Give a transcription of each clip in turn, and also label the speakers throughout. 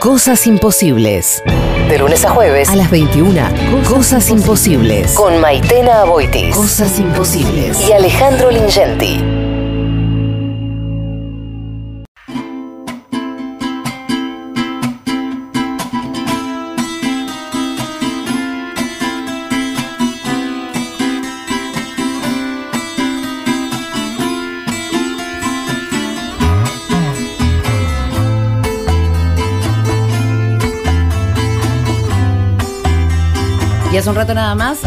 Speaker 1: Cosas imposibles.
Speaker 2: De lunes a jueves
Speaker 1: A las 21. Cosas, imposibles.
Speaker 2: con Maitena Aboitis
Speaker 1: Cosas imposibles.
Speaker 2: y Alejandro Lingenti.
Speaker 3: Hace un rato nada más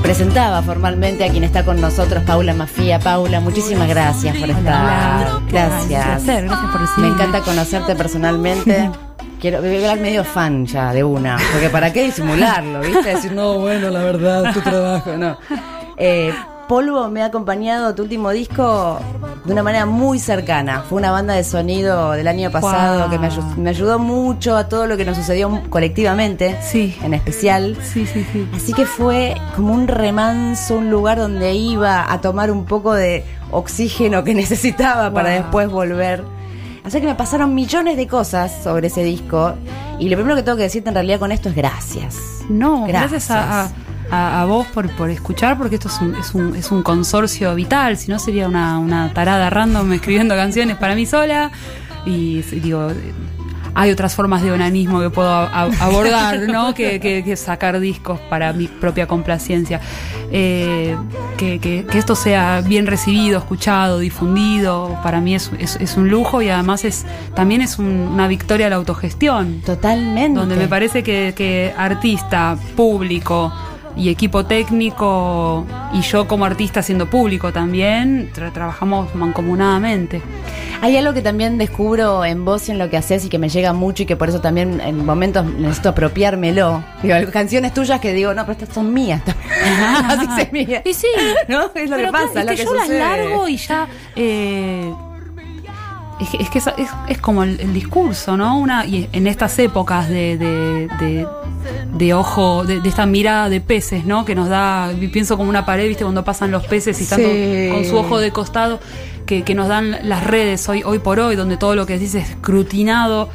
Speaker 3: presentaba formalmente a quien está con nosotros, Paula Mafía. Paula, muchísimas gracias por estar. Gracias.
Speaker 4: placer, gracias por
Speaker 3: Me
Speaker 4: recibirme.
Speaker 3: encanta conocerte personalmente. Quiero voy a hablar medio fan ya de una, porque para qué disimularlo, ¿viste? Decir, no, bueno, la verdad, tu trabajo, no. Eh, Polvo me ha acompañado tu último disco de una manera muy cercana. Fue una banda de sonido del año pasado que me, ayu- me ayudó mucho a todo lo que nos sucedió colectivamente,
Speaker 4: Sí.
Speaker 3: en especial.
Speaker 4: Sí, sí, sí.
Speaker 3: Así que fue como un remanso, un lugar donde iba a tomar un poco de oxígeno que necesitaba para después volver. Así que me pasaron millones de cosas sobre ese disco. Y lo primero que tengo que decirte en realidad con esto es gracias.
Speaker 4: No,
Speaker 3: Gracias.
Speaker 4: gracias, a, a- a vos por, por escuchar, porque esto es un, es un, es un consorcio vital, si no sería una, una tarada random escribiendo canciones para mí sola. Y digo, hay otras formas de onanismo que puedo a- a- abordar, ¿no? que, que- que sacar discos para mi propia complacencia. Eh, que, que- esto sea bien recibido, escuchado, difundido, para mí es, es- es un lujo y además es también es un- una victoria a la autogestión
Speaker 3: Totalmente.
Speaker 4: donde me parece que, que artista, público y equipo técnico y yo como artista siendo público también tra- trabajamos mancomunadamente.
Speaker 3: Hay algo que también descubro en vos y en lo que haces y que me llega mucho y que por eso también en momentos necesito apropiármelo. Digo, canciones tuyas que digo, no, pero estas son mías. Así se mía.
Speaker 4: Y sí,
Speaker 3: ¿No? Es lo
Speaker 4: pero
Speaker 3: que pasa, es lo que,
Speaker 4: que, yo
Speaker 3: sucede.
Speaker 4: las largo y ya eh, es, que- es que es, es- es como el, el discurso, ¿no? Una y en estas épocas de, de, de- de ojo, de, de esta mirada de peces, ¿no? Que nos da, pienso como una pared, ¿viste? Cuando pasan los peces y están
Speaker 3: Sí.
Speaker 4: con, con su ojo de costado, que, que nos dan las redes hoy, hoy por hoy, donde todo lo que decís es escrutinado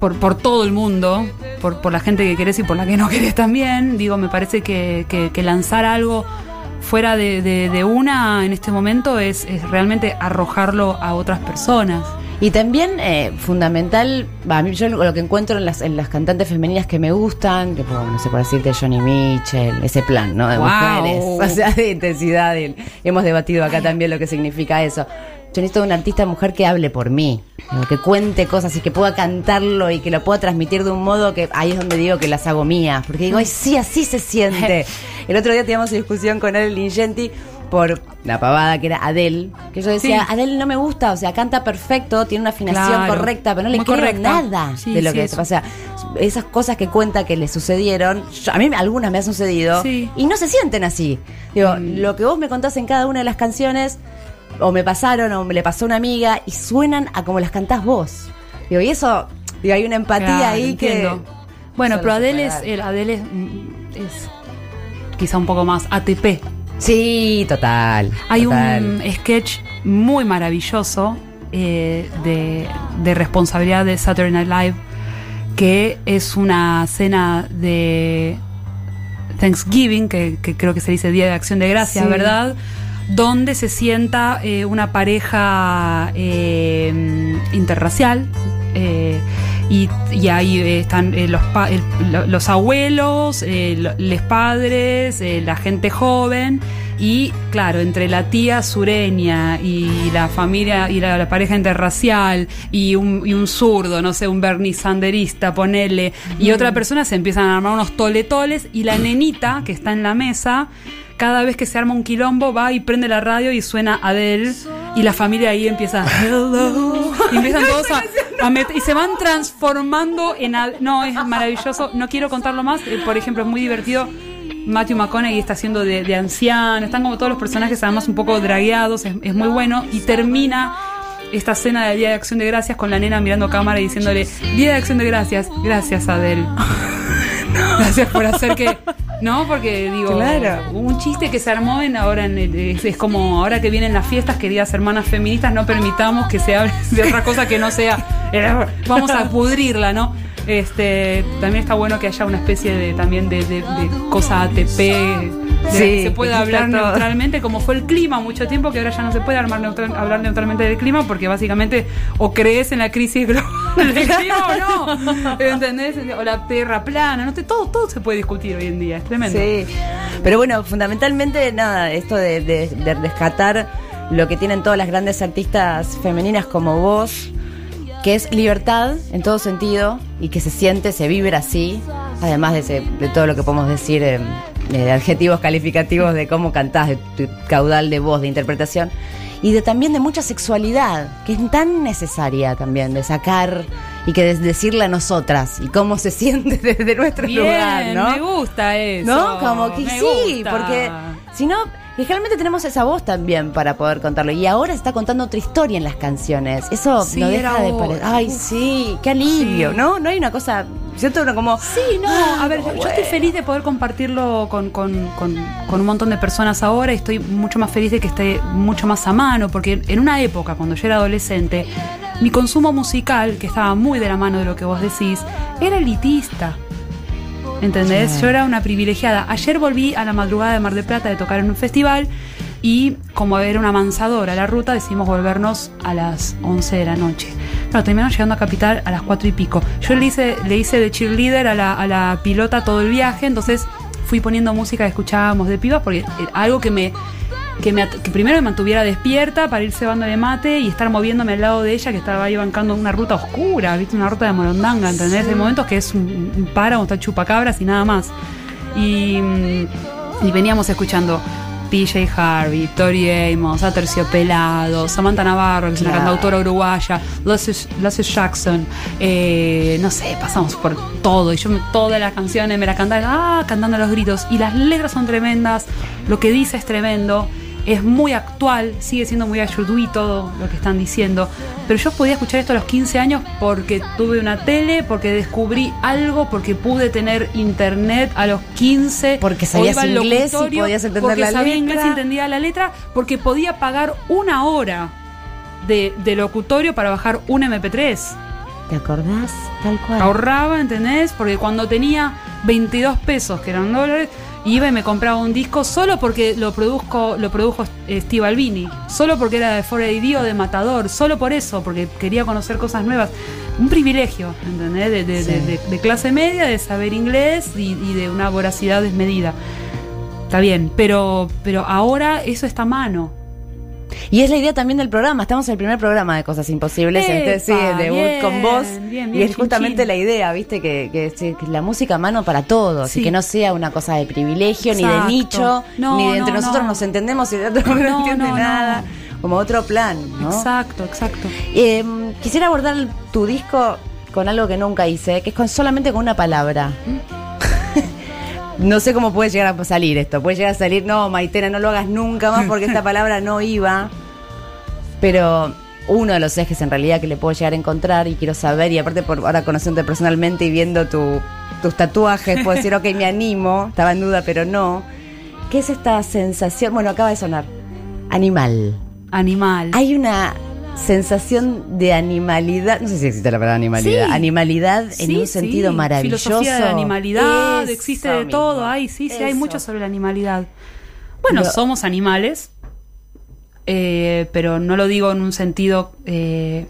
Speaker 4: por, por todo el mundo, por, por la gente que querés y por la que no querés también. Digo, me parece que, que- que lanzar algo fuera de, de- de una en este momento es, es realmente arrojarlo a otras personas.
Speaker 3: Y también eh, fundamental, a mí yo lo que encuentro en las, en las cantantes femeninas que me gustan, que no sé por decirte Johnny Mitchell, ese plan, ¿no? De
Speaker 4: Wow.
Speaker 3: mujeres, o sea, de intensidad. y hemos debatido acá también lo que significa eso. Yo necesito una artista mujer que hable por mí, que cuente cosas y que pueda cantarlo y que lo pueda transmitir de un modo que ahí es donde digo que las hago mías, porque digo, ay, sí, así se siente. El otro día teníamos una discusión con él, Lingenti, por la pavada que era Adele, que yo decía,
Speaker 4: Sí.
Speaker 3: Adele no me gusta, o sea, canta perfecto, tiene una afinación
Speaker 4: Claro.
Speaker 3: correcta, pero no le creo
Speaker 4: correcta.
Speaker 3: nada
Speaker 4: Sí,
Speaker 3: de lo
Speaker 4: sí,
Speaker 3: que
Speaker 4: eso.
Speaker 3: o sea, esas cosas que cuenta que le sucedieron, yo- a mí algunas me han sucedido.
Speaker 4: Mm.
Speaker 3: y no se sienten así. Digo, lo que vos me contás en cada una de las canciones o me pasaron o me le pasó a una amiga y suenan a como las cantás vos. Digo, y eso, digo, hay una empatía
Speaker 4: Claro,
Speaker 3: ahí
Speaker 4: entiendo.
Speaker 3: que
Speaker 4: Bueno, pero Adele es, el Adele es, mm, es quizá un poco más ATP.
Speaker 3: Sí, total.
Speaker 4: Hay
Speaker 3: total.
Speaker 4: un sketch muy maravilloso eh, de, de responsabilidad de Saturday Night Live que es una cena de Thanksgiving, que, que creo que se dice Día de Acción de Gracias,
Speaker 3: Sí.
Speaker 4: ¿verdad? Donde se sienta eh, una pareja eh, interracial. eh, y, y ahí están eh, los, pa- el- los abuelos, eh, lo- los padres, la gente joven y claro, entre la tía sureña y la familia y la, la pareja interracial y un, y un zurdo, no sé, un Bernie Sanderista, ponele, y otra persona se empiezan a armar unos toletoles y la nenita que está en la mesa cada vez que se arma un quilombo va y prende la radio y suena Adele. Y la familia ahí empieza hello y empiezan todos a, y se van transformando en Ad- no es maravilloso. No quiero contarlo más eh, por ejemplo es muy divertido. Matthew McConaughey está haciendo de, de anciano están como todos los personajes además un poco dragueados es, es muy bueno. Y termina esta escena de Día de Acción de Gracias con la nena mirando cámara y diciéndole Día de Acción de Gracias gracias Adele Gracias por hacer que ¿No? Porque digo,
Speaker 3: Claro.
Speaker 4: un chiste que se armó en ahora en el- es, es como ahora que vienen las fiestas, queridas hermanas feministas, no permitamos que se hable de otra cosa que no sea, vamos a pudrirla, ¿no? Este, también está bueno que haya una especie de también de, de- de cosa ATP, de
Speaker 3: Sí,
Speaker 4: que se pueda hablar
Speaker 3: todo.
Speaker 4: neutralmente, como fue el clima mucho tiempo, que ahora ya no se puede armar neutral- hablar neutralmente del clima, porque básicamente o crees en la crisis global del clima o no. ¿Entendés? O la tierra plana, no sé, todo, todo se puede discutir hoy en día, es tremendo.
Speaker 3: Sí, pero bueno, fundamentalmente nada, esto de, de- de rescatar lo que tienen todas las grandes artistas femeninas como vos, que es libertad en todo sentido y que se siente, se vibra así, además de, ese- de todo lo que podemos decir eh, de adjetivos calificativos de cómo cantás, de tu caudal de voz, de interpretación. Y de también de mucha sexualidad, que es tan necesaria también, de sacar y que de decirle a nosotras y cómo se siente desde nuestro
Speaker 4: Bien,
Speaker 3: lugar, ¿no?
Speaker 4: me gusta eso.
Speaker 3: ¿No? Como que sí,
Speaker 4: gusta.
Speaker 3: porque si no, generalmente tenemos esa voz también para poder contarlo. Y ahora se está contando otra historia en las canciones. Eso
Speaker 4: Sí,
Speaker 3: no deja de parecer. Ay, sí, qué alivio,
Speaker 4: Sí.
Speaker 3: ¿no? No hay una cosa. Siento uno como.
Speaker 4: Sí, no,
Speaker 3: Ah,
Speaker 4: a ver, yo, estoy feliz de poder compartirlo con, con- con- con un montón de personas ahora y estoy mucho más feliz de que esté mucho más a mano, porque en una época, cuando yo era adolescente, mi consumo musical, que estaba muy de la mano de lo que vos decís, era elitista. ¿Entendés?
Speaker 3: Sí.
Speaker 4: Yo era una privilegiada. Ayer volví a la madrugada de Mar del Plata de tocar en un festival y como era una mansadora la ruta, decidimos volvernos a las 11 de la noche. Pero terminamos llegando a Capital a las 4 y pico. Yo le hice, le hice de cheerleader a la, a la pilota todo el viaje, entonces fui poniendo música que escuchábamos de pibas porque algo que me... Que, me, que primero me mantuviera despierta para ir cebando de mate y estar moviéndome al lado de ella que estaba ahí bancando una ruta oscura, viste, una ruta de morondanga, ¿entendés? Hay momentos que es un, un páramo, está chupacabras y nada más. Y, y veníamos escuchando PJ Harvey, Tori Amos, Aterciopelado, Samantha Navarro, que es una
Speaker 3: Claro.
Speaker 4: cantautora uruguaya, Lassie Jackson, eh, no sé, pasamos por todo. Y yo todas las canciones me las cantaba, ah, cantando los gritos. Y las letras son tremendas, lo que dice es tremendo. Es muy actual, sigue siendo muy ayudí todo lo que están diciendo. Pero yo podía escuchar esto a los 15 años porque tuve una tele, porque descubrí algo, porque pude tener internet a los 15.
Speaker 3: Porque sabías inglés y podías entender
Speaker 4: porque
Speaker 3: la
Speaker 4: sabía
Speaker 3: letra.
Speaker 4: inglés y entendía la letra, porque podía pagar una hora de, de locutorio para bajar un MP3.
Speaker 3: ¿Te acordás? Tal cual.
Speaker 4: Ahorraba, ¿entendés? Porque cuando tenía 22 pesos, que eran dólares, iba y me compraba un disco solo porque lo produzco, lo produjo Steve Albini, solo porque era de 4AD o de Matador, solo por eso, porque quería conocer cosas nuevas. Un privilegio, ¿entendés? De, de-
Speaker 3: Sí.
Speaker 4: de- de- de clase media, de saber inglés y, y de una voracidad desmedida. Está bien, pero, pero ahora eso está a mano.
Speaker 3: Y es la idea también del programa. Estamos en el primer programa de Cosas Imposibles.
Speaker 4: Epa,
Speaker 3: este, sí, el debut
Speaker 4: bien,
Speaker 3: con vos.
Speaker 4: bien,
Speaker 3: y es
Speaker 4: chin,
Speaker 3: justamente
Speaker 4: chin.
Speaker 3: la idea, ¿viste? Que, que, la música a mano para todos.
Speaker 4: Sí.
Speaker 3: Y que no sea una cosa de privilegio, ni de nicho,
Speaker 4: No,
Speaker 3: ni de entre
Speaker 4: no,
Speaker 3: nosotros
Speaker 4: no.
Speaker 3: nos entendemos y el otro no, entiende nada. Como otro plan, ¿no?
Speaker 4: Exacto, exacto.
Speaker 3: Eh, quisiera abordar tu disco con algo que nunca hice, que es con solamente con una palabra. No sé cómo puede llegar a salir esto. Puede llegar a salir, no, Maitena, no lo hagas nunca más porque esta palabra no iba. Pero uno de los ejes en realidad que le puedo llegar a encontrar y quiero saber, y aparte por ahora conociéndote personalmente y viendo tu- tus tatuajes, puedo decir, ok, me animo, estaba en duda, pero no. ¿Qué es esta sensación? Bueno, acaba de sonar. Animal.
Speaker 4: Animal.
Speaker 3: Hay una sensación de animalidad, no sé si existe la palabra animalidad,
Speaker 4: Sí.
Speaker 3: animalidad en
Speaker 4: Sí,
Speaker 3: un sentido
Speaker 4: sí.
Speaker 3: maravilloso.
Speaker 4: Filosofía de animalidad,
Speaker 3: Eso
Speaker 4: existe de
Speaker 3: mismo.
Speaker 4: todo. Hay, sí, sí, hay mucho sobre la animalidad. Bueno, somos animales, eh, pero no lo digo en un sentido, eh,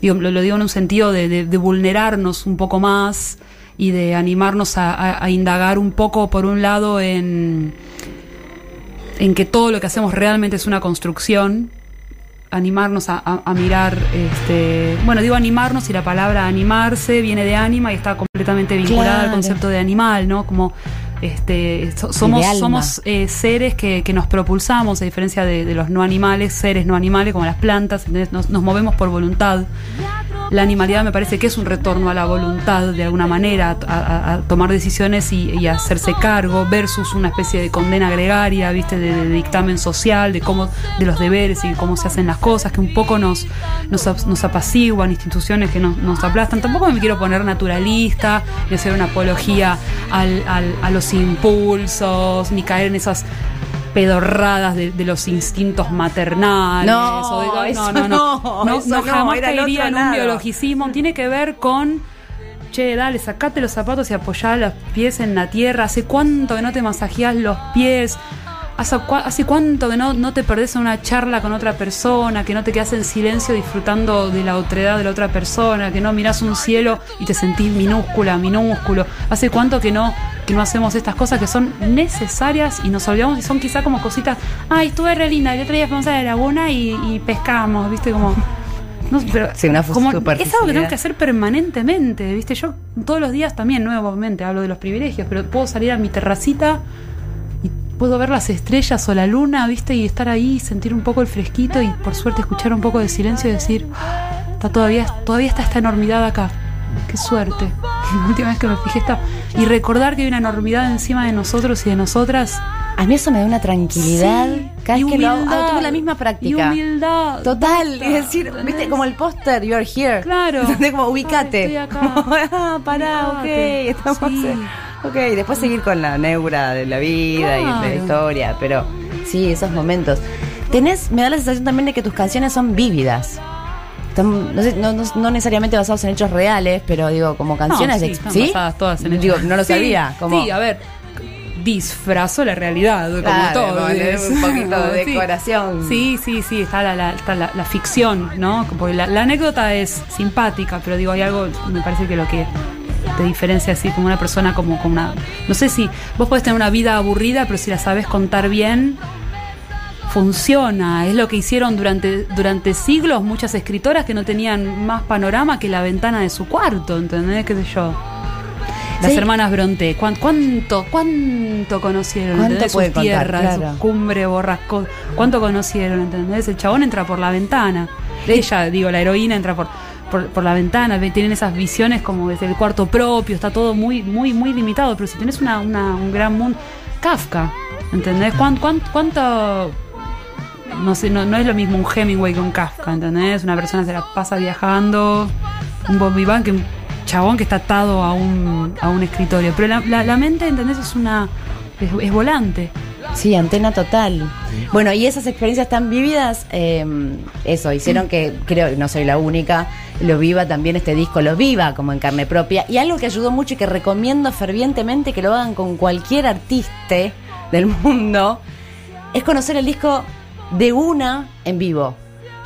Speaker 4: digo, lo, lo digo en un sentido de, de- de vulnerarnos un poco más y de animarnos a, a- a indagar un poco, por un lado, en, en que todo lo que hacemos realmente es una construcción animarnos a, a- a mirar, este, bueno, digo animarnos y la palabra animarse viene de ánima y está completamente vinculada al concepto de animal, ¿no? Como este, so- somos, somos eh, seres que, que nos propulsamos, a diferencia de, de los no animales, seres no animales como las plantas, nos, nos movemos por voluntad. La animalidad me parece que es un retorno a la voluntad de alguna manera, a, tomar decisiones y, hacerse cargo, versus una especie de condena gregaria, viste, de, dictamen social, de cómo, de los deberes y cómo se hacen las cosas, que un poco nos, nos, ap- nos apaciguan, instituciones que nos, nos aplastan. Tampoco me quiero poner naturalista, ni hacer una apología al- al- a los impulsos, ni caer en esas pedorradas de, de los instintos maternales.
Speaker 3: No,
Speaker 4: o de-
Speaker 3: eso
Speaker 4: no, no,
Speaker 3: no,
Speaker 4: no, no,
Speaker 3: eso
Speaker 4: no,
Speaker 3: no,
Speaker 4: jamás caería en un
Speaker 3: lado.
Speaker 4: biologicismo. Tiene que ver con, che, dale, sacate los zapatos y apoyá los pies en la tierra. ¿Hace cuánto que no te masajeás los pies? ¿Hace, cuánto que no, no te perdés en una charla con otra persona? Que no te quedas en silencio disfrutando de la otredad de la otra persona? Que no mirás un cielo y te sentís minúscula, minúsculo. ¿Hace cuánto que no, que no hacemos estas cosas que son necesarias y nos olvidamos y son quizá como cositas? Ay, estuve re linda, el otro día fuimos a la laguna y, y pescamos, ¿viste? Como... No, pero
Speaker 3: Sí, una
Speaker 4: como es algo que tenemos que hacer permanentemente, ¿viste? Yo todos los días también, nuevamente, hablo de los privilegios, pero puedo salir a mi terracita puedo ver las estrellas o la luna, ¿viste? Y estar ahí, sentir un poco el fresquito y por suerte escuchar un poco de silencio y decir, "Ah, está todavía, todavía está esta enormidad acá. Qué suerte. La última vez que me fijé está. Y recordar que hay una enormidad encima de nosotros y de nosotras.
Speaker 3: A mí eso me da una tranquilidad.
Speaker 4: Sí,
Speaker 3: Cada
Speaker 4: y
Speaker 3: vez que lo hago, ah, tuve la misma práctica.
Speaker 4: Y humildad.
Speaker 3: Total,
Speaker 4: Basta,
Speaker 3: es decir,
Speaker 4: ¿entendés?
Speaker 3: viste, como el póster, you're here.
Speaker 4: Claro.
Speaker 3: ¿Entendés? Como ubicate.
Speaker 4: Ay, estoy acá.
Speaker 3: Ah, pará, ok, estamos
Speaker 4: Sí.
Speaker 3: Ok, después seguir con la neura de la vida y de la historia, pero sí, esos momentos. Tenés, me da la sensación también de que tus canciones son vívidas. Están- no, sé, no, no- no necesariamente basados en hechos reales, pero digo, como canciones
Speaker 4: sí, están
Speaker 3: ¿sí?
Speaker 4: basadas todas en
Speaker 3: Digo, no lo
Speaker 4: Sí,
Speaker 3: sabía. Como,
Speaker 4: Sí, a ver, disfrazo la realidad, como
Speaker 3: Claro,
Speaker 4: todo. es-
Speaker 3: un poquito de decoración.
Speaker 4: Sí, sí, sí, está la, la- está la, la ficción, ¿no? Porque la anécdota es simpática, pero digo, hay algo, me parece que lo que te diferencia así como una persona, como, como una... No sé si vos podés tener una vida aburrida, pero si la sabes contar bien, funciona. Es lo que hicieron durante, durante siglos muchas escritoras que no tenían más panorama que la ventana de su cuarto, ¿entendés? ¿Qué sé yo? Las
Speaker 3: Sí.
Speaker 4: hermanas Bronte, ¿cuán- ¿cuánto, cuánto conocieron?
Speaker 3: ¿Cuánto
Speaker 4: sus
Speaker 3: contar?
Speaker 4: tierras,
Speaker 3: Claro.
Speaker 4: sus cumbre, borrascos, ¿cuánto conocieron? ¿Entendés? El chabón entra por la ventana. Ella, digo, la heroína entra por, por, por la ventana, ve- tienen esas visiones como desde el cuarto propio, está todo muy, muy, muy limitado, pero si tenés una, una- un gran mundo. Kafka, ¿entendés? ¿Cuán- cuán- ¿Cuánto, no sé, no, no es lo mismo un Hemingway que un Kafka, ¿entendés? Una persona se la pasa viajando, un Bob Vivan que un chabón que está atado a un, a un escritorio. Pero la, la- la mente, ¿entendés? Es una. es, es volante.
Speaker 3: Sí, antena total. Bueno, y esas experiencias tan vividas, eh, eso, hicieron que, creo, no soy la única, lo viva también este disco, lo viva como en carne propia. Y algo que ayudó mucho y que recomiendo fervientemente que lo hagan con cualquier artista del mundo, es conocer el disco de una en vivo.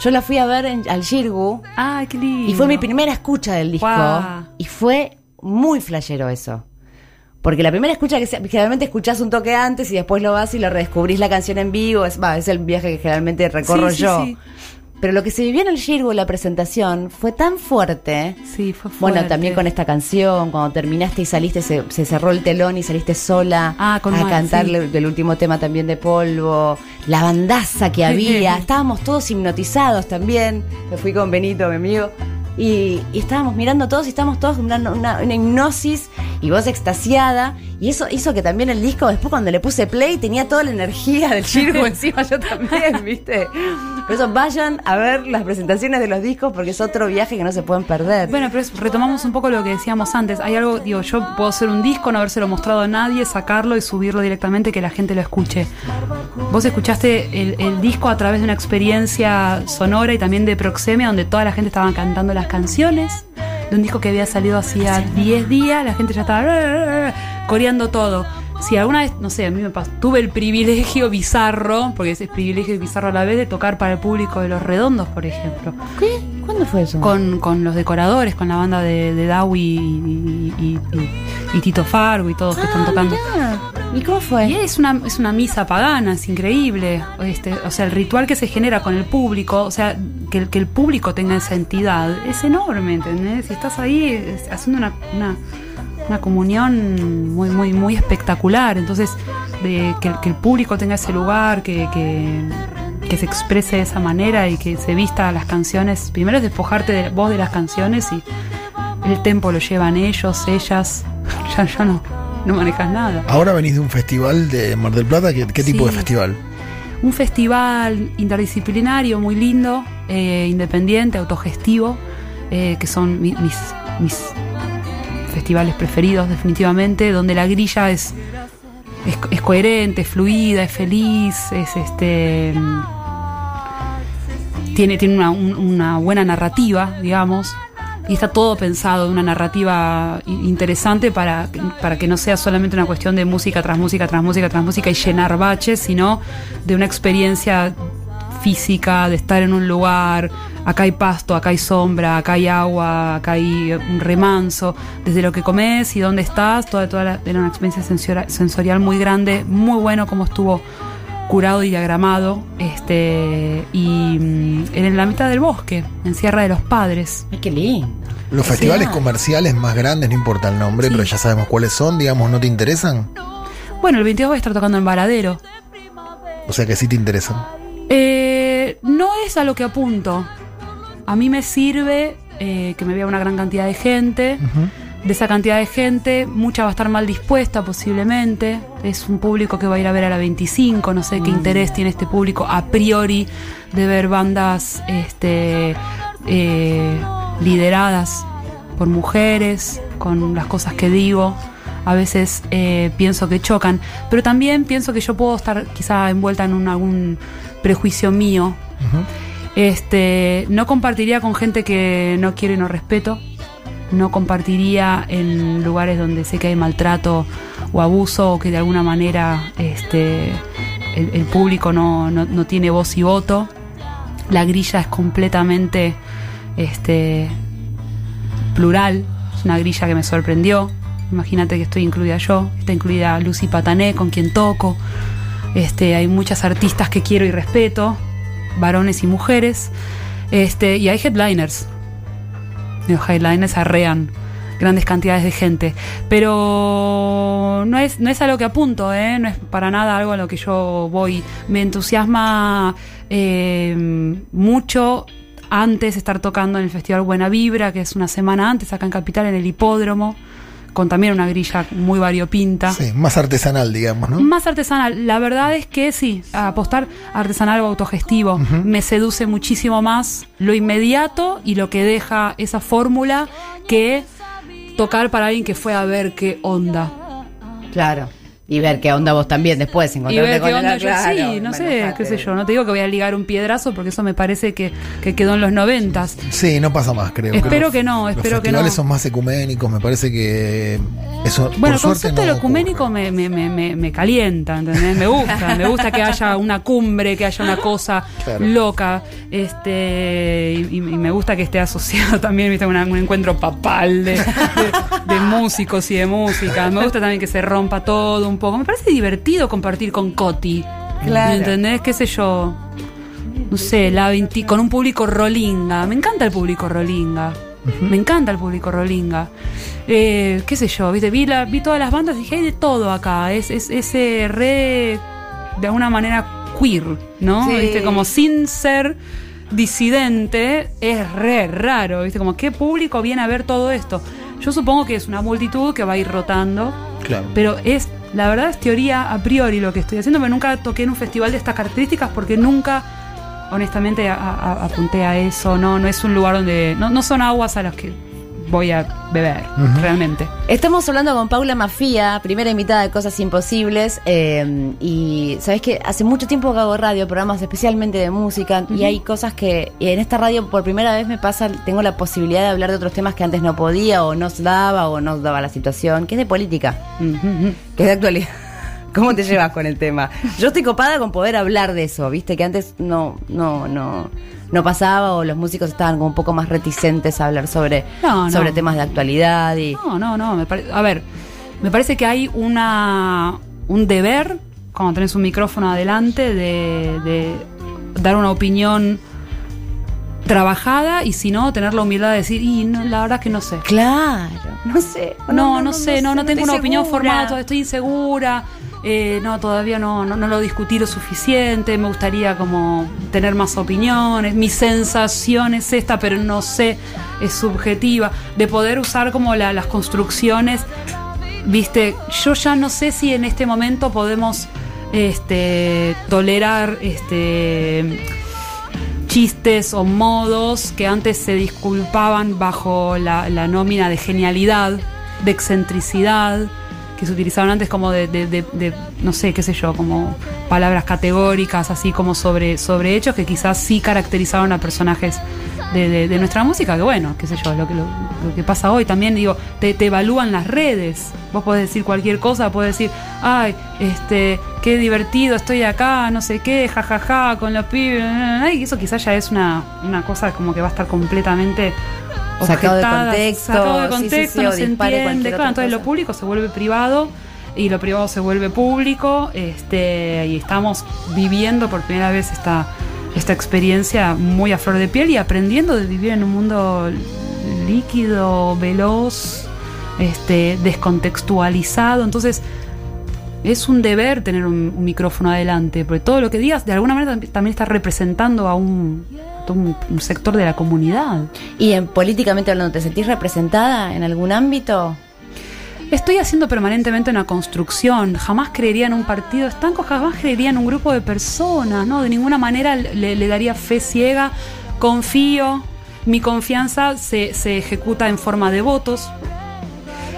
Speaker 3: Yo la fui a ver en, al Shirgu
Speaker 4: ¡Ay, qué lindo!
Speaker 3: y fue mi primera escucha del disco. Y fue muy flashero eso. Porque la primera escucha que se- generalmente escuchás un toque antes y después lo vas y lo redescubrís la canción en vivo. Es, es el viaje que generalmente recorro
Speaker 4: Sí, sí,
Speaker 3: yo.
Speaker 4: sí.
Speaker 3: Pero lo que se vivió en el Shirgu, la presentación, fue tan fuerte.
Speaker 4: Sí, fue
Speaker 3: Bueno,
Speaker 4: fuerte.
Speaker 3: también con esta canción, cuando terminaste y saliste, se, se cerró el telón y saliste sola
Speaker 4: Ah, con
Speaker 3: a
Speaker 4: Mar,
Speaker 3: cantar
Speaker 4: sí.
Speaker 3: el último tema también de Polvo, la bandaza que había, estábamos todos hipnotizados también. Me fui con Benito, mi amigo, y, y estábamos mirando todos y estábamos todos en una, una- una hipnosis y vos extasiada. Y eso hizo que también el disco, después cuando le puse play, tenía toda la energía del Shirgu encima, yo también, ¿viste? Por eso vayan a ver las presentaciones de los discos porque es otro viaje que no se pueden perder.
Speaker 4: Bueno, pero retomamos un poco lo que decíamos antes. Hay algo, digo, yo puedo hacer un disco, no habérselo mostrado a nadie, sacarlo y subirlo directamente, que la gente lo escuche. Vos escuchaste el, el disco a través de una experiencia sonora y también de proxemia, donde toda la gente estaba cantando las canciones. De un disco que había salido hacía 10 días, la gente ya estaba coreando todo. Si alguna vez, no sé, a mí me pasó, tuve el privilegio bizarro, porque ese es privilegio y bizarro a la vez, de tocar para el público de Los Redondos, por ejemplo
Speaker 3: ¿Qué? ¿Cuándo fue eso?
Speaker 4: con, con los decoradores, con la banda de, de Dawi y, y- y- y Tito Fargo y todos que están
Speaker 3: Ah,
Speaker 4: tocando.
Speaker 3: mirá. ¿Y cómo fue?
Speaker 4: Y es una, es una misa pagana, es increíble. Este, o sea, el ritual que se genera con el público, o sea, que, el- que el público tenga esa entidad, es enorme, ¿entendés? Si estás ahí es- haciendo una, una, una comunión muy, muy, muy espectacular. Entonces, de, que, el- que el público tenga ese lugar, que, que, que se exprese de esa manera y que se vista las canciones. Primero es despojarte de vos de las canciones y el tempo lo llevan ellos, ellas. Ya, ya no, no manejas nada.
Speaker 5: Ahora venís de un festival de Mar del Plata. ¿Qué, qué tipo
Speaker 4: Sí.
Speaker 5: de festival?
Speaker 4: Un festival interdisciplinario muy lindo, eh, independiente, autogestivo, eh, que son mi- mis, mis festivales preferidos definitivamente, donde la grilla es, es, coherente, es fluida, es feliz, es este tiene, tiene una, un- una buena narrativa, digamos, y está todo pensado de una narrativa interesante para, para que no sea solamente una cuestión de música tras música, tras música, tras música y llenar baches, sino de una experiencia física, de estar en un lugar, acá hay pasto, acá hay sombra, acá hay agua, acá hay un remanso, desde lo que comes y dónde estás, toda, toda la- era una experiencia sensorial muy grande, muy bueno como estuvo curado y diagramado, este, y mm, en la mitad del bosque, en Sierra de los Padres.
Speaker 3: Ay, qué lindo.
Speaker 5: Los festivales comerciales más grandes, no importa el nombre,
Speaker 4: Sí.
Speaker 5: pero ya sabemos cuáles son, digamos, ¿no te interesan?
Speaker 4: Bueno, el 22 voy a estar tocando en Varadero.
Speaker 5: O sea que sí te interesan.
Speaker 4: Eh, no es a lo que apunto. A mí me sirve eh, que me vea una gran cantidad de gente. De esa cantidad de gente, mucha va a estar mal dispuesta posiblemente. Es un público que va a ir a ver a la 25. No sé qué interés tiene este público a priori de ver bandas este, eh, lideradas por mujeres, con las cosas que digo. A veces eh, pienso que chocan, pero también pienso que yo puedo estar quizá envuelta en un, algún prejuicio mío. Este, no compartiría con gente que no quiero y no respeto. No compartiría en lugares donde sé que hay maltrato o abuso o que de alguna manera este, el, el público no, no- no tiene voz y voto. La grilla es completamente este, plural. Es una grilla que me sorprendió. Imagínate que estoy incluida yo. Está incluida Lucy Patané, con quien toco. Este, hay muchas artistas que quiero y respeto, varones y mujeres. Este, y hay headliners. Los headliners arrean grandes cantidades de gente. Pero no es, no es a lo que apunto, ¿eh? no es para nada algo a lo que yo voy. Me entusiasma eh, mucho antes estar tocando en el Festival Buena Vibra, que es una semana antes acá en Capital, en el hipódromo, con también una grilla muy variopinta.
Speaker 5: Sí, más artesanal, digamos, ¿no?
Speaker 4: Más artesanal. La verdad es que sí, apostar artesanal o autogestivo me seduce muchísimo más lo inmediato y lo que deja esa fórmula que tocar para alguien que fue a ver qué onda.
Speaker 3: Claro. Y ver qué onda vos también después.
Speaker 4: Y
Speaker 3: encontrarte
Speaker 4: ver
Speaker 3: con
Speaker 4: qué
Speaker 3: el-
Speaker 4: onda yo
Speaker 3: claro,
Speaker 4: sí, no sé, qué sé yo. No te digo que voy a ligar un piedrazo porque eso me parece que, que quedó en los noventas.
Speaker 5: Sí, no pasa más, creo.
Speaker 4: Espero
Speaker 5: Creo
Speaker 4: que no,
Speaker 5: los
Speaker 4: espero que no.
Speaker 5: son más ecuménicos, me parece que eso
Speaker 4: Bueno,
Speaker 5: por
Speaker 4: el concepto
Speaker 5: no
Speaker 4: de lo ecuménico me, me, me, me, me calienta, ¿entendés? Me gusta, me gusta que haya una cumbre, que haya una cosa
Speaker 5: Claro.
Speaker 4: loca, este y, y me gusta que esté asociado también, viste, una- un encuentro papal de, de- de músicos y de música. Me gusta también que se rompa todo un poco. Me parece divertido compartir con Coti.
Speaker 3: Claro.
Speaker 4: ¿Entendés? ¿Qué sé yo? No sé, la 20 con un público rolinga. Me encanta el público rolinga. Me encanta el público rolinga. Eh, qué sé yo, ¿viste? Vi, la, vi todas las bandas y dije, hay de todo acá. Es, es ese re, de alguna manera, queer, ¿no?
Speaker 3: Sí.
Speaker 4: ¿Viste? Como sin ser disidente, es re raro, ¿viste? Como, ¿qué público viene a ver todo esto? Yo supongo que es una multitud que va a ir rotando.
Speaker 5: Claro.
Speaker 4: Pero es, la verdad es teoría a priori lo que estoy haciendo, pero nunca toqué en un festival de estas características porque nunca, honestamente, a- apunté a eso. No, no es un lugar donde. No, no son aguas a las que voy a beber, realmente.
Speaker 3: Estamos hablando con Paula Mafía, primera invitada de Cosas Imposibles. eh, y sabes que hace mucho tiempo que hago radio, programas especialmente de música, y hay cosas que en esta radio por primera vez me pasa, tengo la posibilidad de hablar de otros temas que antes no podía, o no se daba, o no daba la situación, que es de política, que es de actualidad. ¿Cómo te llevas con el tema? Yo estoy copada con poder hablar de eso, viste, que antes no, no, no, no pasaba, o los músicos estaban como un poco más reticentes a hablar sobre,
Speaker 4: No, no.
Speaker 3: sobre temas de actualidad y.
Speaker 4: No, no, no. Me a ver, me parece que hay una un deber, cuando tenés un micrófono adelante, de, de dar una opinión trabajada y si no, tener la humildad de decir, y no, la verdad es que no sé.
Speaker 3: Claro, no sé.
Speaker 4: No, no, sé, no, no, tengo una opinión formada, estoy insegura. Eh, no, todavía no, no, lo discutí lo suficiente, me gustaría como tener más opiniones, mi sensación es esta, pero no sé, es subjetiva, de poder usar como la- las construcciones, viste, yo ya no sé si en este momento podemos este, tolerar este chistes o modos que antes se disculpaban bajo la, la nómina de genialidad, de excentricidad, que se utilizaban antes como de, de- de- no sé, qué sé yo, como palabras categóricas, así como sobre, sobre hechos que quizás sí caracterizaban a personajes de, nuestra música, que bueno, qué sé yo, lo que, lo, que pasa hoy también, digo, te, te evalúan las redes. Vos podés decir cualquier cosa, podés decir, ay, este, qué divertido, estoy acá, no sé qué, jajaja, con los pibes. Y eso quizás ya es una, una cosa como que va a estar completamente
Speaker 3: Sacado de contexto,
Speaker 4: sacado de
Speaker 3: sí, sí,
Speaker 4: contexto,
Speaker 3: sí,
Speaker 4: no se entiende. Claro, entonces lo público se vuelve privado y lo privado se vuelve público. Este, y estamos viviendo por primera vez esta, esta experiencia muy a flor de piel y aprendiendo de vivir en un mundo líquido, veloz, este, descontextualizado. Entonces, es un deber tener un, un micrófono adelante, porque todo lo que digas de alguna manera tam- también está representando a un, a un- un sector de la comunidad.
Speaker 3: Y en, políticamente hablando, ¿te sentís representada en algún ámbito?
Speaker 4: Estoy haciendo permanentemente una construcción. Jamás creería en un partido estanco, jamás creería en un grupo de personas, ¿no? De ninguna manera le, le daría fe ciega. Confío, mi confianza se, se ejecuta en forma de votos.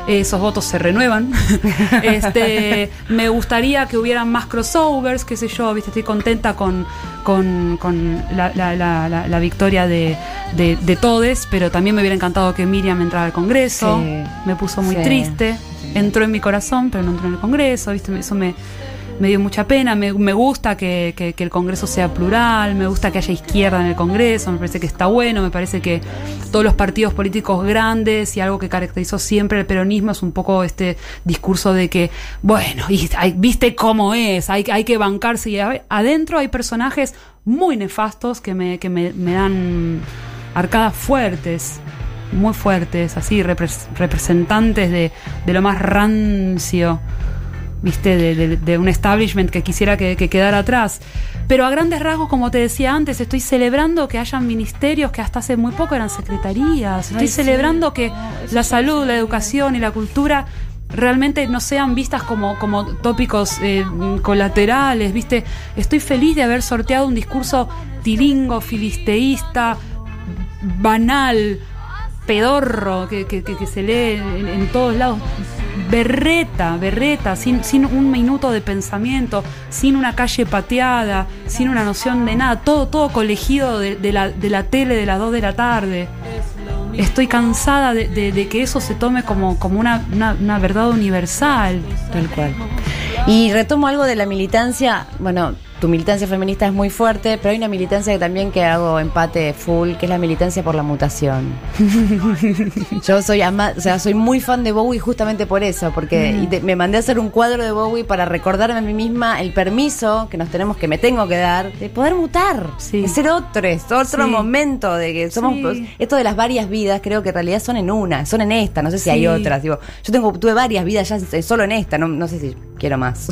Speaker 4: Esos votos se renuevan. este, me gustaría que hubieran más crossovers, qué sé yo, viste, estoy contenta con, con, con la, la- la- la- la victoria de, de, de Todes, pero también me hubiera encantado que Miriam entrara al Congreso.
Speaker 3: Sí.
Speaker 4: Me puso muy
Speaker 3: Sí.
Speaker 4: triste. Entró en mi corazón, pero no entró en el Congreso, ¿viste? Eso me, me dio mucha pena. Me, me gusta que, que- el Congreso sea plural, me gusta que haya izquierda en el Congreso, me parece que está bueno, me parece que todos los partidos políticos grandes y algo que caracterizó siempre el peronismo es un poco este discurso de que, bueno, y hay- viste cómo es, hay, hay que bancarse y a- adentro hay personajes muy nefastos que me, que me, me dan arcadas fuertes muy fuertes, así, repres- representantes de, de lo más rancio, viste, de, de- de un establishment que quisiera que, que quedara atrás. Pero a grandes rasgos, como te decía antes, estoy celebrando que hayan ministerios que hasta hace muy poco eran secretarías. Estoy
Speaker 3: Ay, sí.
Speaker 4: celebrando que la salud, la educación y la cultura realmente no sean vistas como, como tópicos eh, colaterales, ¿viste? Estoy feliz de haber sorteado un discurso tilingo, filisteísta, banal, pedorro, que, que- que- que se lee en, en todos lados. Berreta, berreta, sin, sin un minuto de pensamiento, sin una calle pateada, sin una noción de nada, todo, todo colegido de, de la, de la tele de las 2 de la tarde. Estoy cansada de, de- que eso se tome como, como una, una- una verdad universal.
Speaker 3: Tal cual. Y retomo algo de la militancia. Bueno, tu militancia feminista es muy fuerte, pero hay una militancia que también que hago empate full, que es la militancia por la mutación. Yo soy ama- o sea, soy muy fan de Bowie justamente por eso, porque y te- me mandé a hacer un cuadro de Bowie para recordarme a mí misma el permiso que nos tenemos, que me tengo que dar, de poder mutar,
Speaker 4: Sí.
Speaker 3: de ser otros, otro
Speaker 4: Sí.
Speaker 3: momento, de que somos
Speaker 4: Sí.
Speaker 3: pues, esto de las varias vidas, creo que en realidad son en una, son en esta, no sé si hay otras. Digo, yo tengo, tuve varias vidas ya eh, solo en esta, no, no sé si quiero más.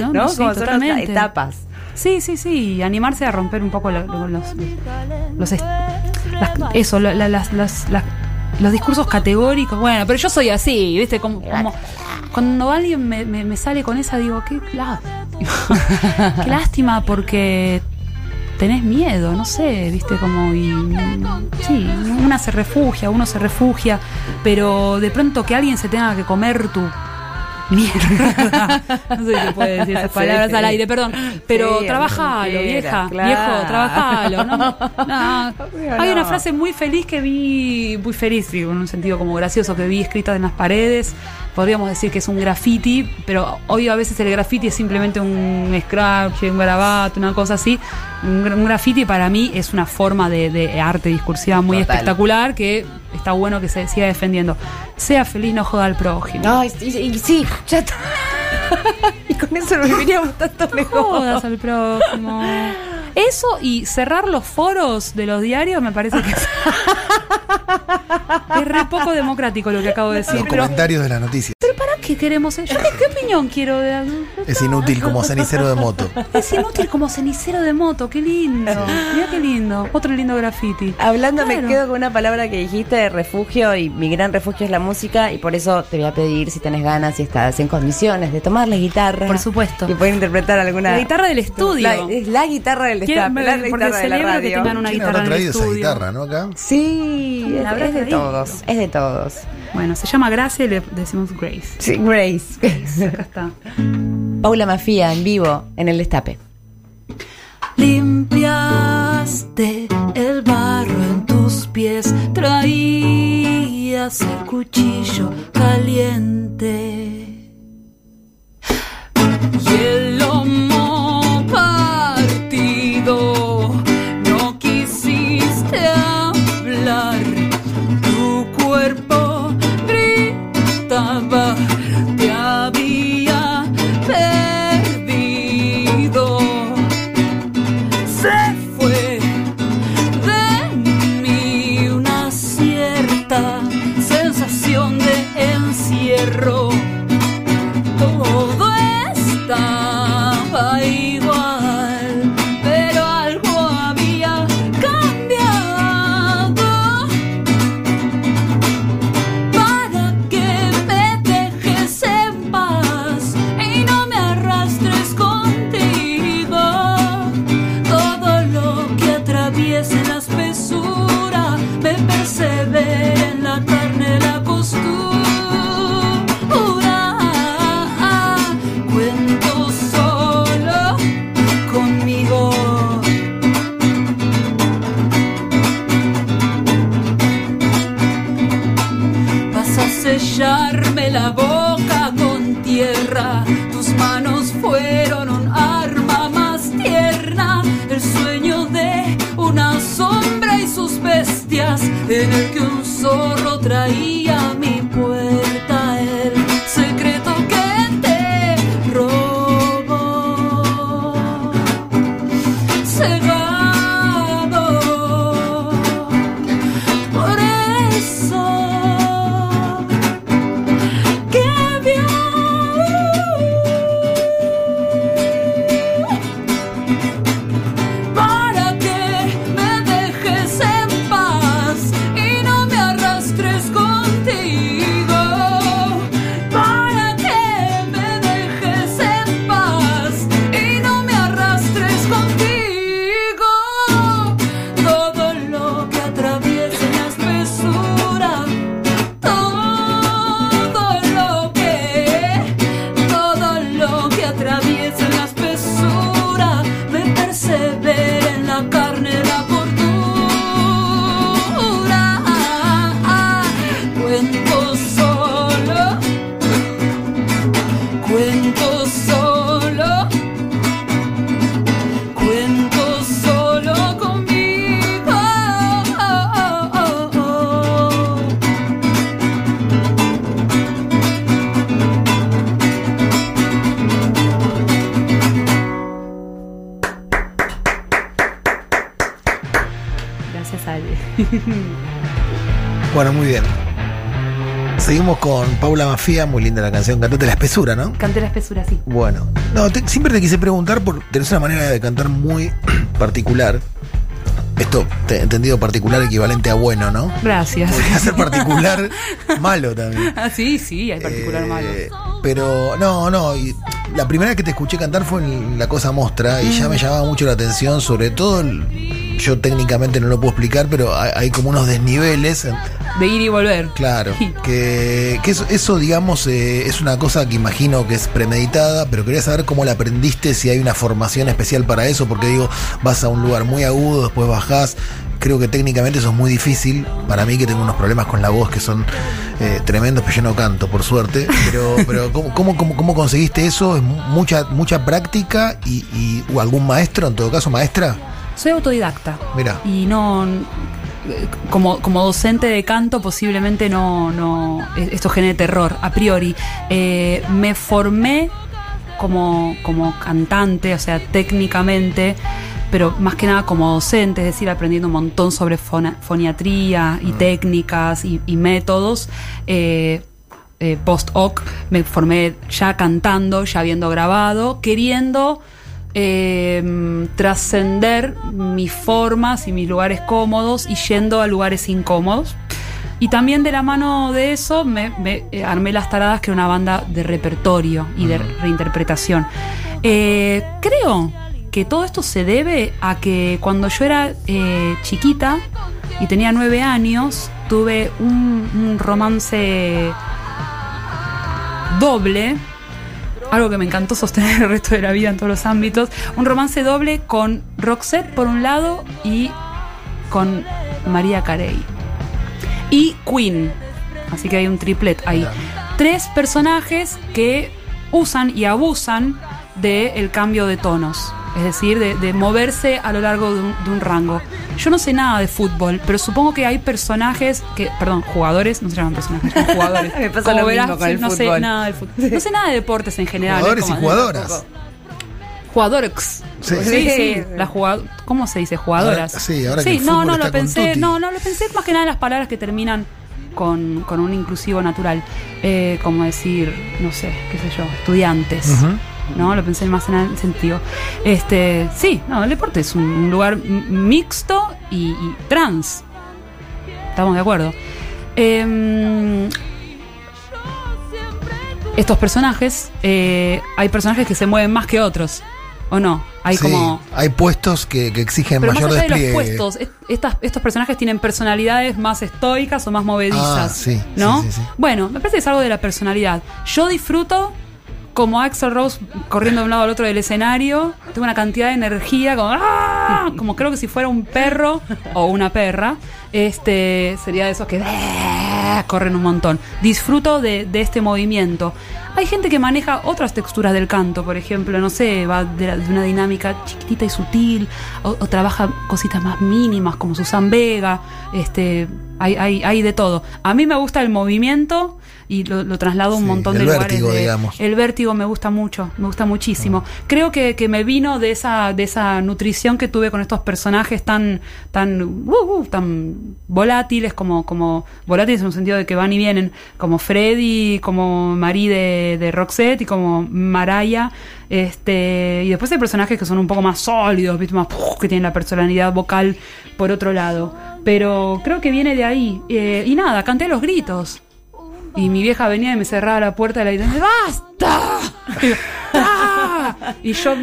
Speaker 4: No,
Speaker 3: ¿No?
Speaker 4: no,
Speaker 3: Como son
Speaker 4: totalmente.
Speaker 3: etapas.
Speaker 4: Sí, sí, sí, animarse a romper un poco lo- lo- los, los eso, los discursos categóricos. Bueno, pero yo soy así, ¿viste? Como, cuando alguien me, me- me sale con esa, digo, qué lástima. qué lástima porque tenés miedo, no sé, ¿viste? Como, y. Sí, una se refugia, uno se refugia, pero de pronto que alguien se tenga que comer tu mierda. No sé si se puede decir esas
Speaker 3: Sí.
Speaker 4: palabras al aire, perdón. Pero
Speaker 3: Sí,
Speaker 4: trabajalo,
Speaker 3: quiera,
Speaker 4: vieja.
Speaker 3: claro.
Speaker 4: Viejo, trabajalo. ¿no? Hay una frase muy feliz que vi, muy feliz, digo, en un sentido como gracioso, que vi escrita en las paredes. Podríamos decir que es un graffiti, pero hoy a veces el graffiti es simplemente un scratch, un garabato, una cosa así. Un, gra- un graffiti para mí es una forma de, de arte discursiva muy
Speaker 3: Total.
Speaker 4: espectacular que está bueno que se siga defendiendo. Sea feliz, no joda al prójimo.
Speaker 3: No, y, y- y sí, ya está. y con eso lo viviríamos tanto
Speaker 4: No
Speaker 3: mejor.
Speaker 4: jodas al prójimo. Eso y cerrar los foros de los diarios me parece que es, es re poco democrático lo que acabo de decir.
Speaker 5: Los
Speaker 4: Pero,
Speaker 5: comentarios de las noticias.
Speaker 6: Qué queremos? Yo, ¿qué, qué opinión quiero de
Speaker 5: Es inútil como cenicero de moto.
Speaker 6: Es inútil como cenicero de moto, qué lindo. Mira qué lindo. Otro lindo graffiti.
Speaker 3: Hablando, me quedo con una palabra que dijiste de refugio y mi gran refugio es la música y por eso te voy a pedir si tenés ganas, si estás en condiciones de tomar la guitarra.
Speaker 6: Por supuesto.
Speaker 3: Y poder interpretar alguna...
Speaker 6: La guitarra del estudio.
Speaker 3: La, es la guitarra del staff, la
Speaker 6: porque
Speaker 3: guitarra de la
Speaker 6: celebro que
Speaker 3: radio.
Speaker 6: tengan una
Speaker 5: ¿Quién
Speaker 6: guitarra
Speaker 5: habrá
Speaker 6: en el
Speaker 5: traído esa
Speaker 6: estudio.
Speaker 5: guitarra, no? Acá.
Speaker 3: Sí,
Speaker 6: La
Speaker 3: es, es de
Speaker 6: traído.
Speaker 3: todos, es de todos.
Speaker 6: Bueno, se llama Gracia y le decimos Grace.
Speaker 3: Sí, Grace.
Speaker 6: Acá está.
Speaker 3: Paula Mafía en vivo en el destape.
Speaker 4: Limpiaste el barro en tus pies, traías el cuchillo caliente
Speaker 5: Paula Mafía, muy linda la canción, Cantate la espesura, ¿no?
Speaker 6: Canté la espesura, sí.
Speaker 5: Bueno, no, te- siempre te quise preguntar por tenés una manera de cantar muy particular. Esto, te entendido particular equivalente a bueno, ¿no?
Speaker 6: Gracias.
Speaker 5: Podría ser particular malo también.
Speaker 6: Ah, sí, sí, hay particular
Speaker 5: Eh,
Speaker 6: malo.
Speaker 5: Pero no, no. y la primera vez que te escuché cantar fue en La Cosa Mostra y ya me llamaba mucho la atención, sobre todo, el- yo técnicamente no lo puedo explicar, pero hay, hay como unos desniveles.
Speaker 6: De ir y volver.
Speaker 5: Claro,
Speaker 6: Sí.
Speaker 5: que, que eso, eso, digamos, eh, es una cosa que imagino que es premeditada, pero quería saber cómo la aprendiste, si hay una formación especial para eso, porque digo, vas a un lugar muy agudo, después bajás. Creo que técnicamente eso es muy difícil. Para mí que tengo unos problemas con la voz que son eh, tremendos, pero yo no canto, por suerte. Pero, pero ¿cómo, cómo, cómo, cómo conseguiste eso? ¿Es mu- mucha, mucha práctica y, y o algún maestro, en todo caso, maestra?
Speaker 6: Soy autodidacta.
Speaker 5: Mira.
Speaker 6: Y no. Como, como docente de canto, posiblemente no, no. Esto genere terror, a priori. Eh, me formé como, como cantante, o sea, técnicamente, pero más que nada como docente, es decir, aprendiendo un montón sobre fona- foniatría y técnicas y, y métodos. eh,
Speaker 4: eh, post-hoc, me formé ya cantando, ya habiendo grabado, queriendo eh, trascender mis formas y mis lugares cómodos y yendo a lugares incómodos. Y también de la mano de eso me, me, eh, armé Las Taradas, que era una banda de repertorio y de reinterpretación. Eh, creo que todo esto se debe a que cuando yo era eh, chiquita y tenía nueve años, tuve un, un romance doble, algo que me encantó sostener el resto de la vida en todos los ámbitos, un romance doble con Roxette por un lado y con María Carey. Y Queen. Así que hay un triplet ahí. Tres personajes que usan y abusan del cambio de tonos. Es decir, de, de moverse a lo largo de un, de un rango. Yo no sé nada de fútbol, pero supongo que hay personajes que, perdón, jugadores, no se llaman personajes, son jugadores.
Speaker 3: Me pasa lo mismo con el
Speaker 4: no sé
Speaker 3: fútbol.
Speaker 4: nada de fútbol. No sé nada de deportes en general.
Speaker 5: Jugadores
Speaker 4: es
Speaker 5: y jugadoras.
Speaker 4: Jugadores.
Speaker 5: Sí.
Speaker 4: sí, sí. La jugad- ¿Cómo se dice? Jugadoras.
Speaker 5: Ahora- sí, ahora que el
Speaker 4: no, no,
Speaker 5: está
Speaker 4: lo
Speaker 5: con
Speaker 4: pensé.
Speaker 5: tutti.
Speaker 4: No, no, lo pensé más que nada en las palabras que terminan con, con un inclusivo natural. Eh, como decir, no sé, qué sé yo, estudiantes.
Speaker 5: Ujú.
Speaker 4: No, lo pensé más en el sentido. Este, sí, no, el deporte es un, lugar mixto y, y trans. Estamos de acuerdo. Em, estos personajes, eh, hay personajes que se mueven más que otros, ¿o no? Hay
Speaker 5: Sí,
Speaker 4: como...
Speaker 5: hay puestos que, que exigen
Speaker 4: Pero más
Speaker 5: mayor
Speaker 4: allá de los
Speaker 5: despliegue.
Speaker 4: puestos, est- estas- estos personajes tienen personalidades más estoicas o más movedizas.
Speaker 5: Ah, sí,
Speaker 4: ¿No?
Speaker 5: sí.
Speaker 4: Bueno, me parece que es algo de la personalidad. Yo disfruto como Axel Rose corriendo de un lado al otro del escenario. Tengo una cantidad de energía, como, ¡ah! como creo que si fuera un perro o una perra. Este sería de esos que ¡ah! corren un montón. Disfruto de, de este movimiento. Hay gente que maneja otras texturas del canto, por ejemplo, no sé, va de, la- de una dinámica chiquitita y sutil, o, o trabaja cositas más mínimas como Susan Vega, este, hay, hay, hay de todo. A mí me gusta el movimiento y lo, lo traslado a un
Speaker 5: Sí,
Speaker 4: montón de
Speaker 5: vértigo,
Speaker 4: lugares. de-
Speaker 5: digamos.
Speaker 4: El vértigo me gusta mucho, me gusta muchísimo. Creo que, que me vino de esa, de esa nutrición que tuve con estos personajes tan, tan, uh, uh, tan volátiles, como, como volátiles en un sentido de que van y vienen, como Freddy, como Marie de, de Roxette y como Maraya. Este, y después hay personajes que son un poco más sólidos, ¿viste? más que tienen la personalidad vocal por otro lado. Pero creo que viene de ahí. Eh, y nada, canté los gritos. Y mi vieja venía y me cerraba la puerta de la habitación. ¡Basta! Y yo, ¡Ah! Y yo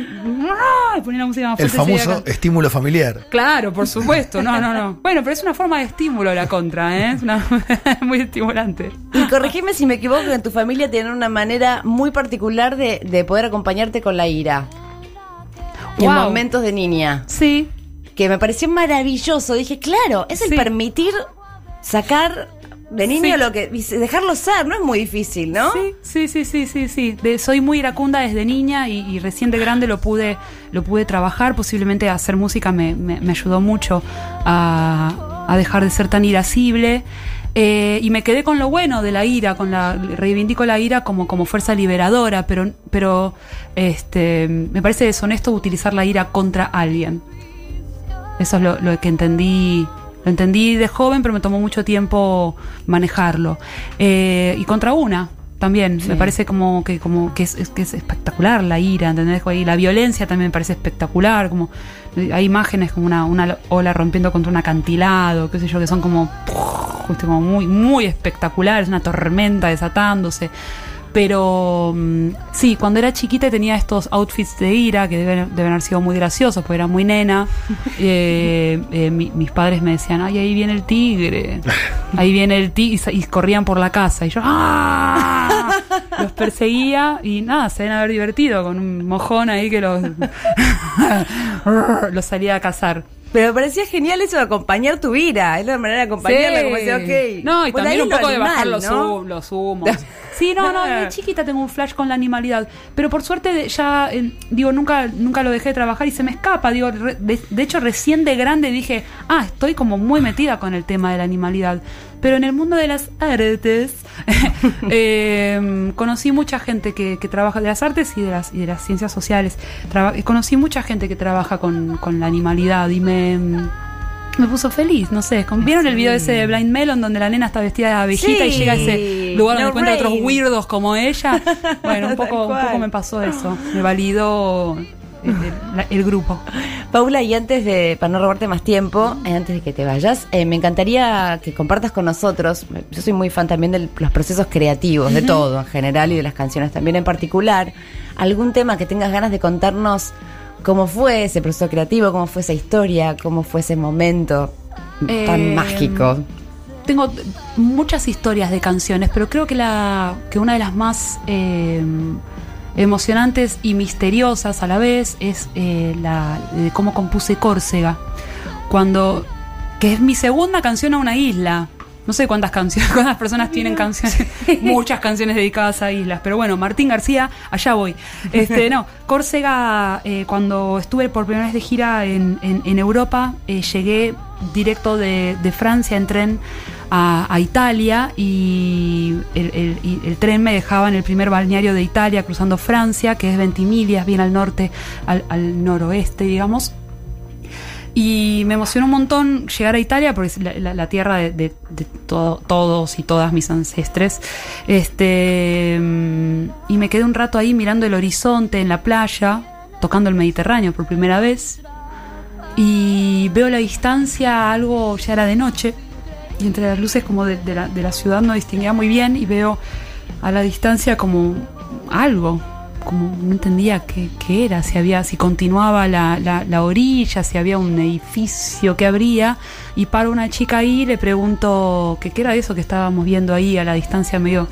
Speaker 4: ¡ah! y ponía la música más
Speaker 5: El
Speaker 4: fuerte seguía
Speaker 5: famoso estímulo familiar.
Speaker 4: Claro, por supuesto. No, no, no. Bueno, pero es una forma de estímulo la contra, ¿eh? Es una muy estimulante.
Speaker 3: Y corregime si me equivoco, que en tu familia tienen una manera muy particular de, de poder acompañarte con la ira. En momentos de niña.
Speaker 4: Sí,
Speaker 3: Que me pareció maravilloso. Dije, claro, es el
Speaker 4: Sí.
Speaker 3: permitir sacar de niño
Speaker 4: Sí.
Speaker 3: lo que. dejarlo ser, no es muy difícil, ¿no?
Speaker 4: Sí, sí, sí, sí, sí, sí. De- soy muy iracunda desde niña y, y recién de grande lo pude, lo pude trabajar. Posiblemente hacer música me, me- me ayudó mucho a, a dejar de ser tan irascible. Eh, y me quedé con lo bueno de la ira, con la reivindico la ira como, como fuerza liberadora, pero, pero este, me parece deshonesto utilizar la ira contra alguien. Eso es lo, lo que entendí. Lo entendí de joven, pero me tomó mucho tiempo manejarlo. Eh, y contra una también. Me parece como que, como que es, es- que es espectacular la ira, ¿entendés? Y la violencia también me parece espectacular. Como eh, hay imágenes como una, una ola rompiendo contra un acantilado, qué sé yo, que son como, justo como muy, muy espectaculares, una tormenta desatándose. Pero mm, sí, cuando era chiquita y tenía estos outfits de ira que deben, deben haber sido muy graciosos, porque era muy nena. eh, eh, mi- mis padres me decían, ay, ahí viene el tigre. Ahí viene el tigre. Y, corrían por la casa. Y yo, ¡ah! Los perseguía y nada, se deben haber divertido con un mojón ahí que los, los salía a cazar.
Speaker 3: Pero me parecía genial eso de acompañar tu ira. Es la manera de acompañarla, como decir, ok.
Speaker 4: No, y también un poco de bajar los,
Speaker 3: ¿no?
Speaker 4: hum- los humos. Sí, no, no, de chiquita tengo un flash con la animalidad. Pero por suerte ya, eh, digo, nunca, nunca lo dejé de trabajar y se me escapa. Digo, re- de, de hecho, recién de grande dije, ah, estoy como muy metida con el tema de la animalidad. Pero en el mundo de las artes, eh, conocí mucha gente que, que trabaja de las artes y de las, y de las ciencias sociales. Traba- conocí mucha gente que trabaja con, con la animalidad y me, me puso feliz, no sé. Con- ¿Vieron el video ese de Blind Melon donde la nena está vestida de abejita y llega ese lugar donde
Speaker 3: No
Speaker 4: encuentra otros weirdos como ella. Bueno, un poco, un poco me pasó eso. Me validó el, el- grupo.
Speaker 3: Paula, y antes de, para no robarte más tiempo, eh, antes de que te vayas, eh, me encantaría que compartas con nosotros, eh, yo soy muy fan también de los procesos creativos, de todo en general y de las canciones también en particular, algún tema que tengas ganas de contarnos cómo fue ese proceso creativo, cómo fue esa historia, cómo fue ese momento tan
Speaker 4: Eh,
Speaker 3: mágico.
Speaker 4: Tengo muchas historias de canciones, pero creo que la que una de las más eh, emocionantes y misteriosas a la vez es eh, la de cómo compuse Córcega. Cuando que es mi segunda canción a una isla. No sé cuántas canciones, cuántas personas tienen canciones, muchas canciones dedicadas a islas, pero bueno, Martín García, allá voy. Este, no, Córcega, eh, cuando estuve por primera vez de gira en, en- en Europa, eh, llegué directo de, de Francia en tren a, a Italia y el, el- tren me dejaba en el primer balneario de Italia, cruzando Francia, que es Ventimiglia, bien al norte, al, al noroeste, digamos. Y me emocionó un montón llegar a Italia porque es la, tierra de, de- de todo- todos y todas mis ancestres. Este, mm, y me quedé un rato ahí mirando el horizonte en la playa, tocando el Mediterráneo por primera vez. Y veo la distancia algo, ya era de noche, y entre las luces como de, de la ciudad no distinguía muy bien y veo a la distancia como algo, como no entendía qué, qué era, si había, si continuaba la, la- la orilla, si había un edificio que abría, y paro una chica ahí y le pregunto que qué era eso que estábamos viendo ahí a la distancia medio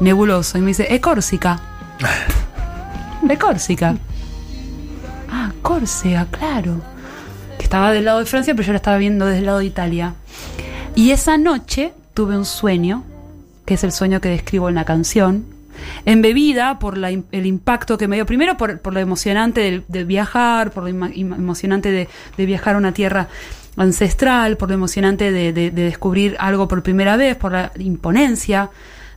Speaker 4: nebuloso, y me dice, es Córsica. De Córsica. Ah, Córcega, claro. Que estaba del lado de Francia, pero yo la estaba viendo desde el lado de Italia. Y esa noche tuve un sueño, que es el sueño que describo en la canción, embebida por la el impacto que me dio, primero por, lo emocionante de, viajar, por lo emocionante de, viajar a una tierra ancestral, por lo emocionante de, de- de descubrir algo por primera vez, por la imponencia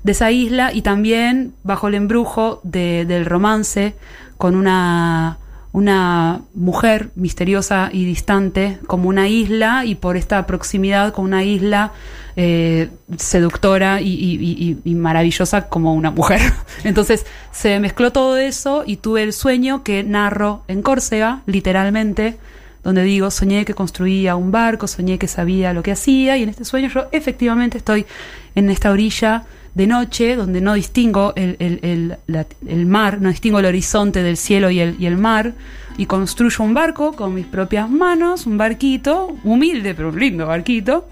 Speaker 4: de esa isla y también bajo el embrujo de- del romance con una una mujer misteriosa y distante como una isla y por esta proximidad con una isla eh, seductora y, maravillosa como una mujer. Entonces se mezcló todo eso y tuve el sueño que narro en Córcega, literalmente, donde digo, soñé que construía un barco, soñé que sabía lo que hacía y en este sueño yo efectivamente estoy en esta orilla de noche, donde no distingo el, el- el- la- el mar, no distingo el horizonte del cielo y el, y el mar, y construyo un barco con mis propias manos, un barquito, humilde pero un lindo barquito,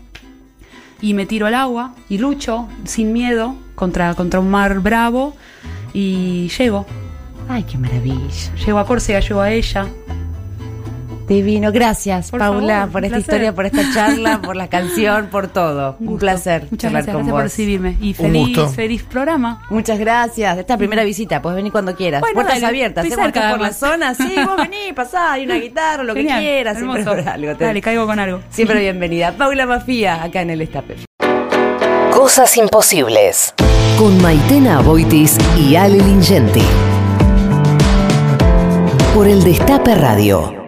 Speaker 4: y me tiro al agua y lucho sin miedo contra, contra un mar bravo y llego,
Speaker 3: Ay, qué maravilla.
Speaker 4: llego a Córcega, llego a ella.
Speaker 3: Divino, gracias
Speaker 4: Por
Speaker 3: Paula
Speaker 4: favor,
Speaker 3: por esta
Speaker 4: placer.
Speaker 3: historia, por esta charla, por la canción, por todo. Un, placer
Speaker 4: Muchas
Speaker 3: charlar
Speaker 4: gracias,
Speaker 3: con
Speaker 4: gracias por
Speaker 3: vos.
Speaker 4: recibirme y feliz, feliz programa.
Speaker 3: Muchas gracias. Esta primera visita, puedes venir cuando quieras.
Speaker 4: Bueno,
Speaker 3: Puertas
Speaker 4: dale,
Speaker 3: abiertas, ¿eh? Por la zona, sí, vos venís, pasá, hay una guitarra, lo
Speaker 4: Genial,
Speaker 3: que quieras, siempre
Speaker 4: hermoso.
Speaker 3: habrá algo. te-
Speaker 4: Dale, caigo con algo.
Speaker 3: Siempre bienvenida. Paula Mafía, acá en el Estape.
Speaker 2: Cosas imposibles.
Speaker 1: Con Maitena Boitis y Ale Lingenti. Por el Destape Radio.